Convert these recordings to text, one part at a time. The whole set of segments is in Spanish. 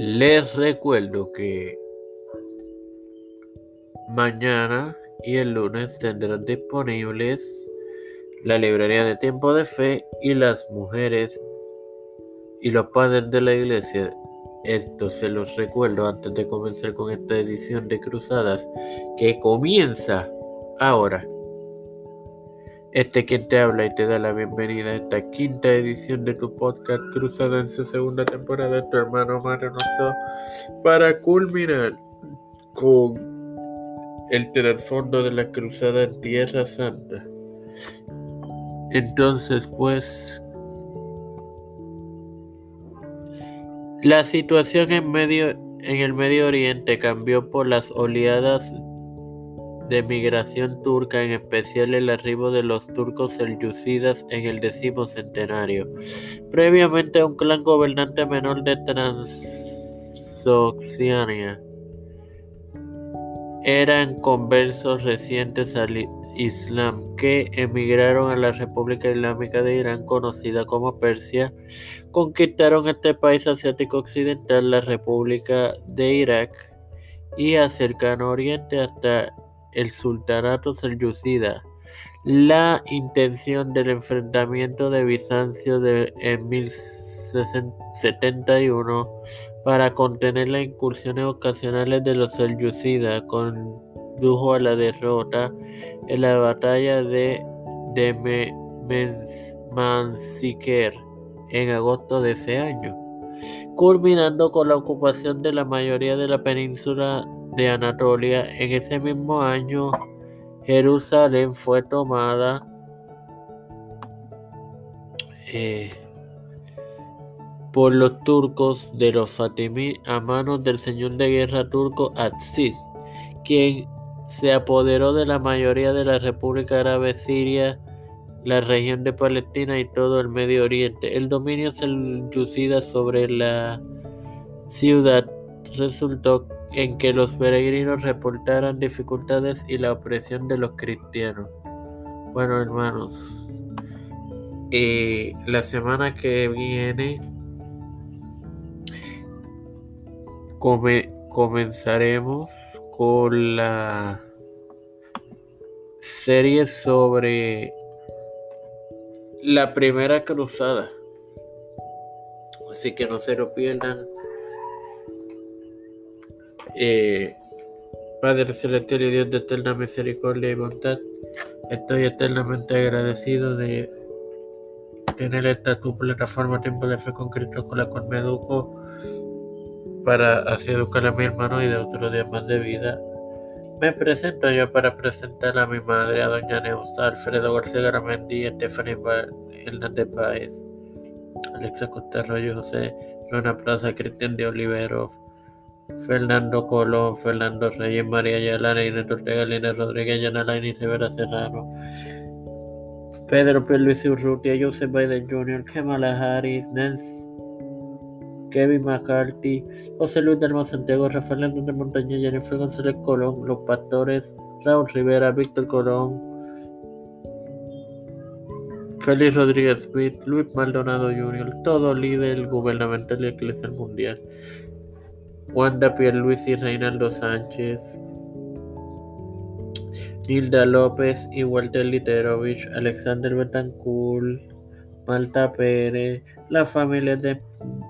Les recuerdo que mañana y el lunes tendrán disponibles la librería de tiempo de fe y las mujeres y los padres de la iglesia. Esto se los recuerdo antes de comenzar con esta edición de Cruzadas que comienza ahora. Este quien te habla y te da la bienvenida a esta quinta edición de tu podcast Cruzada en su segunda temporada, tu hermano Mario para culminar con el trasfondo de la cruzada en Tierra Santa. Entonces, pues, la situación en, medio, en el Medio Oriente cambió por las oleadas de migración turca, en especial el arribo de los turcos selyúcidas en el décimo centenario. Previamente un clan gobernante menor de Transoxiana. Eran conversos recientes al Islam que emigraron a la República Islámica de Irán, conocida como Persia, conquistaron este país asiático occidental, la República de Irak y a cercano oriente hasta el sultanato selyúcida. La intención del enfrentamiento de Bizancio de, en 1071 para contener las incursiones ocasionales de los selyúcidas condujo a la derrota en la batalla de, de en agosto de ese año, culminando con la ocupación de la mayoría de la península de Anatolia. En ese mismo año, Jerusalén fue tomada eh, por los turcos de los Fatimí a manos del señor de guerra turco Aziz, quien se apoderó de la mayoría de la República Árabe Siria, la región de Palestina y todo el Medio Oriente. El dominio selyúcida sobre la ciudad resultó en que los peregrinos reportaran dificultades y la opresión de los cristianos. Bueno, hermanos, eh, la semana que viene comenzaremos con la serie sobre la primera cruzada. Así que no se lo pierdan. Eh, Padre Celestial y Dios de eterna misericordia y bondad, estoy eternamente agradecido de tener esta tu plataforma Tiempo de Fe con Cristo con la cual me educo para así educar a mi hermano y de otros días más de vida. Me presento yo para presentar a mi madre, a doña Neusa, Alfredo García Garamendi, Stephanie Hernández Páez, Alexa Costa José Luna Plaza, Cristian de Olivero, Fernando Colón, Fernando Reyes, María Yalana, Inés Ortega, Lina Rodríguez, Yanala, y Rivera Serrano, Pedro P. Luis Urrutia, Joseph Biden Jr., Kamala Harris, Nancy, Kevin McCarthy, José Luis del Santiago, Rafael Hernández Montaña, Jennifer González Colón, Los Pastores, Raúl Rivera, Víctor Colón, Félix Rodríguez Smith, Luis Maldonado Jr., todo líder gubernamental y eclesial mundial. Wanda Pierluisi, Reinaldo Sánchez, Hilda López y Walter Literovich, Alexander Betancourt, Malta Pérez, la familia de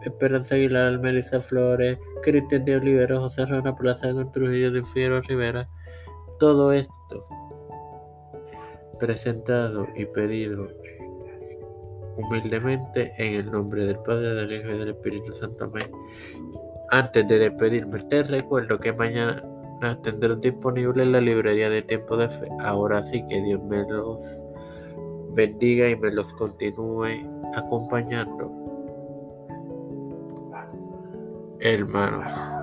Esperanza Aguilar, Melissa Flores, Cristian de Olivero, José Rana Plaza, Trujillo de Fiero Rivera. Todo esto presentado y pedido humildemente en el nombre del Padre, del Hijo y del Espíritu Santo. Amén. Antes de despedirme, te recuerdo que mañana tendré disponible la librería de Tiempo de Fe. Ahora sí que Dios me los bendiga y me los continúe acompañando. Hermanos.